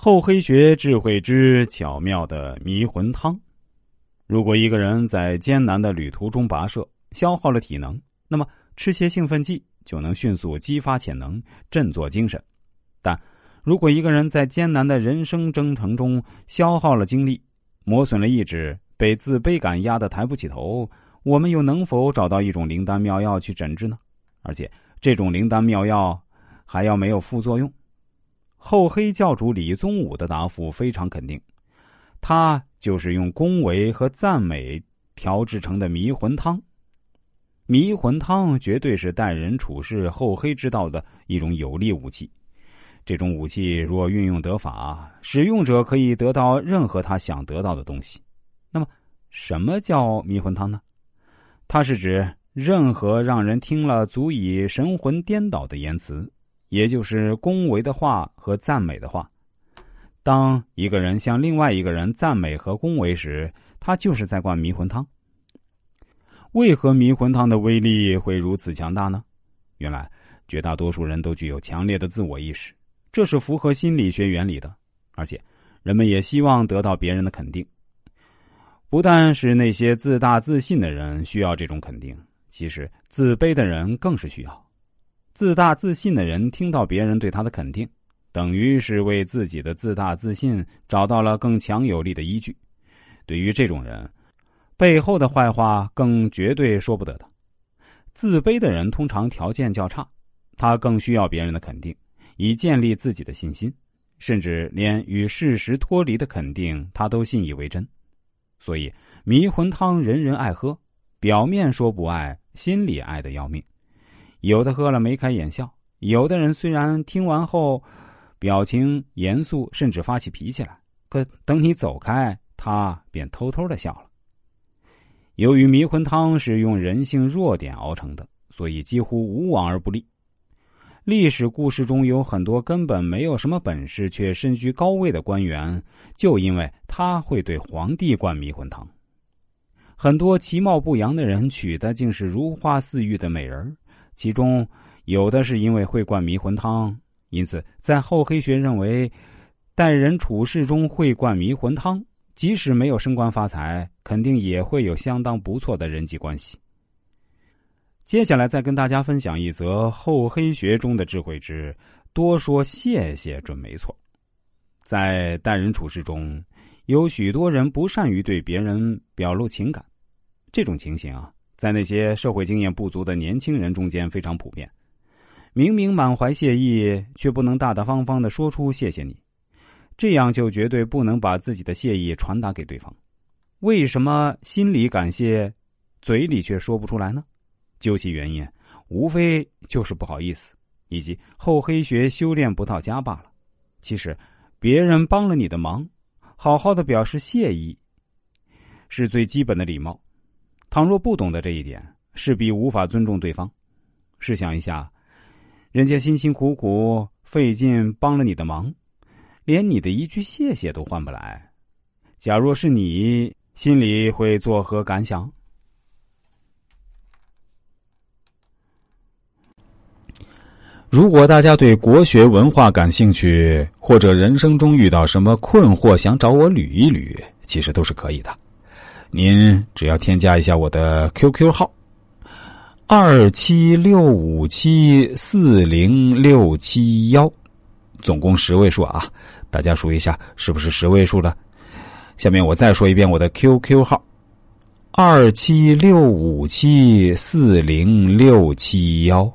厚黑学智慧之巧妙的迷魂汤。如果一个人在艰难的旅途中跋涉，消耗了体能，那么吃些兴奋剂就能迅速激发潜能，振作精神。但如果一个人在艰难的人生征程中消耗了精力，磨损了意志，被自卑感压得抬不起头，我们又能否找到一种灵丹妙药去诊治呢？而且这种灵丹妙药还要没有副作用？厚黑教主李宗武的答复非常肯定，他就是用恭维和赞美调制成的迷魂汤。迷魂汤绝对是待人处事厚黑之道的一种有力武器。这种武器若运用得法，使用者可以得到任何他想得到的东西。那么，什么叫迷魂汤呢？它是指任何让人听了足以神魂颠倒的言辞。也就是恭维的话和赞美的话。当一个人向另外一个人赞美和恭维时，他就是在灌迷魂汤。为何迷魂汤的威力会如此强大呢？原来，绝大多数人都具有强烈的自我意识，这是符合心理学原理的。而且，人们也希望得到别人的肯定。不但是那些自大自信的人需要这种肯定，其实自卑的人更是需要。自大自信的人听到别人对他的肯定，等于是为自己的自大自信找到了更强有力的依据。对于这种人，背后的坏话更绝对说不得的。自卑的人通常条件较差，他更需要别人的肯定，以建立自己的信心，甚至连与事实脱离的肯定他都信以为真。所以迷魂汤人人爱喝，表面说不爱，心里爱的要命。有的喝了眉开眼笑，有的人虽然听完后表情严肃，甚至发起脾气来，可等你走开，他便偷偷的笑了。由于迷魂汤是用人性弱点熬成的，所以几乎无往而不利。历史故事中有很多根本没有什么本事却身居高位的官员，就因为他会对皇帝灌迷魂汤。很多其貌不扬的人娶的竟是如花似玉的美人其中有的是因为会灌迷魂汤，因此在厚黑学认为，待人处事中会灌迷魂汤，即使没有升官发财，肯定也会有相当不错的人际关系。接下来再跟大家分享一则厚黑学中的智慧之多说谢谢准没错。在待人处事中，有许多人不善于对别人表露情感，这种情形啊。在那些社会经验不足的年轻人中间非常普遍，明明满怀谢意，却不能大大方方的说出“谢谢你”，这样就绝对不能把自己的谢意传达给对方。为什么心里感谢，嘴里却说不出来呢？究其原因，无非就是不好意思，以及厚黑学修炼不到家罢了。其实，别人帮了你的忙，好好的表示谢意，是最基本的礼貌。倘若不懂得这一点，势必无法尊重对方。试想一下，人家辛辛苦苦费劲帮了你的忙，连你的一句谢谢都换不来。假若是你，心里会作何感想？如果大家对国学文化感兴趣，或者人生中遇到什么困惑想找我捋一捋，其实都是可以的。您只要添加一下我的 QQ 号，二七六五七四零六七幺，总共十位数啊！大家数一下，是不是十位数了？下面我再说一遍我的 QQ 号，二七六五七四零六七幺。